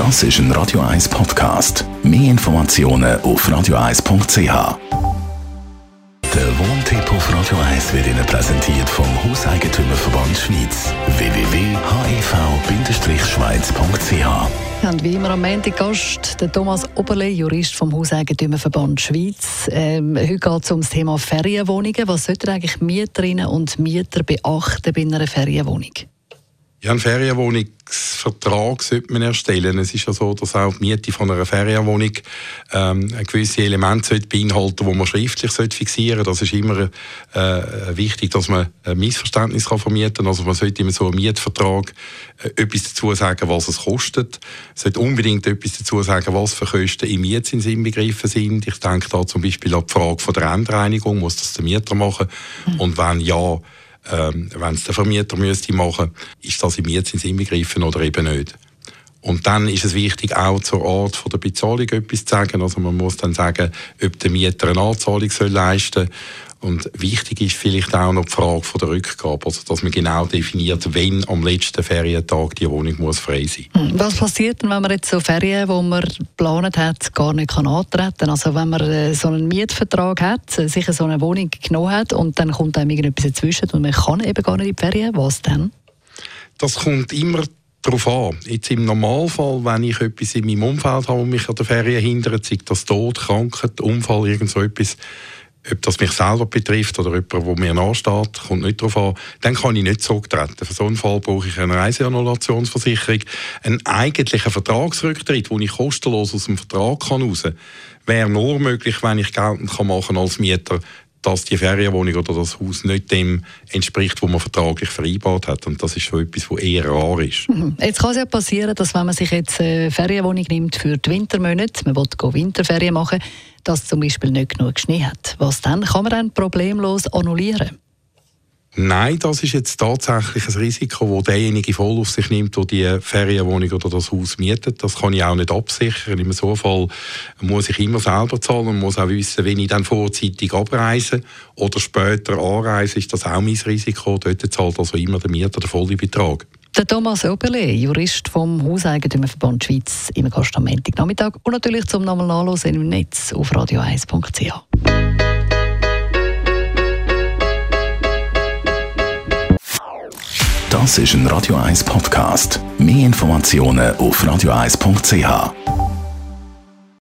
Das ist ein Radio 1 Podcast. Mehr Informationen auf radio1.ch. Der Wohntipp auf Radio 1 wird Ihnen präsentiert vom Hauseigentümerverband Schweiz. www.hev-schweiz.ch haben wie immer am Montag Gast, der Thomas Oberle, Jurist vom Hauseigentümerverband Schweiz. Ähm, heute geht es um das Thema Ferienwohnungen. Was sollten eigentlich Mieterinnen und Mieter beachten bei einer Ferienwohnung? Ja, einen Ferienwohnungsvertrag sollte man erstellen. Es ist ja so, dass auch die Miete von einer Ferienwohnung ähm, ein gewisse Elemente sollte beinhalten wo man schriftlich sollte fixieren sollte. Das ist immer äh, wichtig, dass man ein Missverständnis kann vermieten kann. Also man sollte immer so einen Mietvertrag äh, etwas dazu sagen, was es kostet. Es sollte unbedingt etwas dazu sagen, was für Kosten im Mietzins inbegriffen sind. Ich denke da zum Beispiel an die Frage von der Endreinigung. Muss das der Mieter machen? Mhm. Und wenn ja, ähm, wenn es der Vermieter müsste machen, ist das im Mietzins inbegriffen oder eben nicht. Und dann ist es wichtig, auch zur Art von der Bezahlung etwas zu sagen. Also man muss dann sagen, ob der Mieter eine Anzahlung leisten soll und wichtig ist vielleicht auch noch die Frage von der Rückgabe, also dass man genau definiert, wenn am letzten Ferientag die Wohnung muss frei sein hm, Was passiert denn, wenn man jetzt so Ferien, die man geplant hat, gar nicht kann antreten kann? Also wenn man äh, so einen Mietvertrag hat, äh, sich so eine Wohnung genommen hat und dann kommt einem irgendetwas dazwischen und man kann eben gar nicht in die Ferien, was dann? Das kommt immer darauf an. Jetzt im Normalfall, wenn ich etwas in meinem Umfeld habe, das mich an der Ferien hindert, sei das Tod, Krankheit, Unfall, irgend so etwas, ob das mich selber betrifft oder jemand, der mir nachsteht, kommt nicht darauf an, dann kann ich nicht zurücktreten. Für so einen Fall brauche ich eine Reiseannulationsversicherung. Ein eigentlicher Vertragsrücktritt, den ich kostenlos aus dem Vertrag kann raus kann, wäre nur möglich, wenn ich geltend kann machen als Mieter, dass die Ferienwohnung oder das Haus nicht dem entspricht, was man vertraglich vereinbart hat. Und das ist schon etwas, was eher rar ist. Mhm. Jetzt kann es ja passieren, dass wenn man sich jetzt eine Ferienwohnung nimmt für die Wintermonate, man will Winterferien machen, dass zum Beispiel nicht genug Schnee hat. Was dann? Kann man dann problemlos annullieren? Nein, das ist jetzt tatsächlich ein Risiko, das derjenige voll auf sich nimmt, der die Ferienwohnung oder das Haus mietet. Das kann ich auch nicht absichern. In so Fall muss ich immer selber zahlen und muss auch wissen, wenn ich dann vorzeitig abreise oder später anreise, ist das auch mein Risiko. Dort zahlt also immer der Mieter den vollen Betrag. Der Thomas Oberle, Jurist vom Hauseigentümerverband Schweiz, im Gast am Nachmittag und natürlich zum nochmal nachlesen im Netz auf radio1.ch. Das ist ein Radio 1 Podcast. Mehr Informationen auf radio1.ch.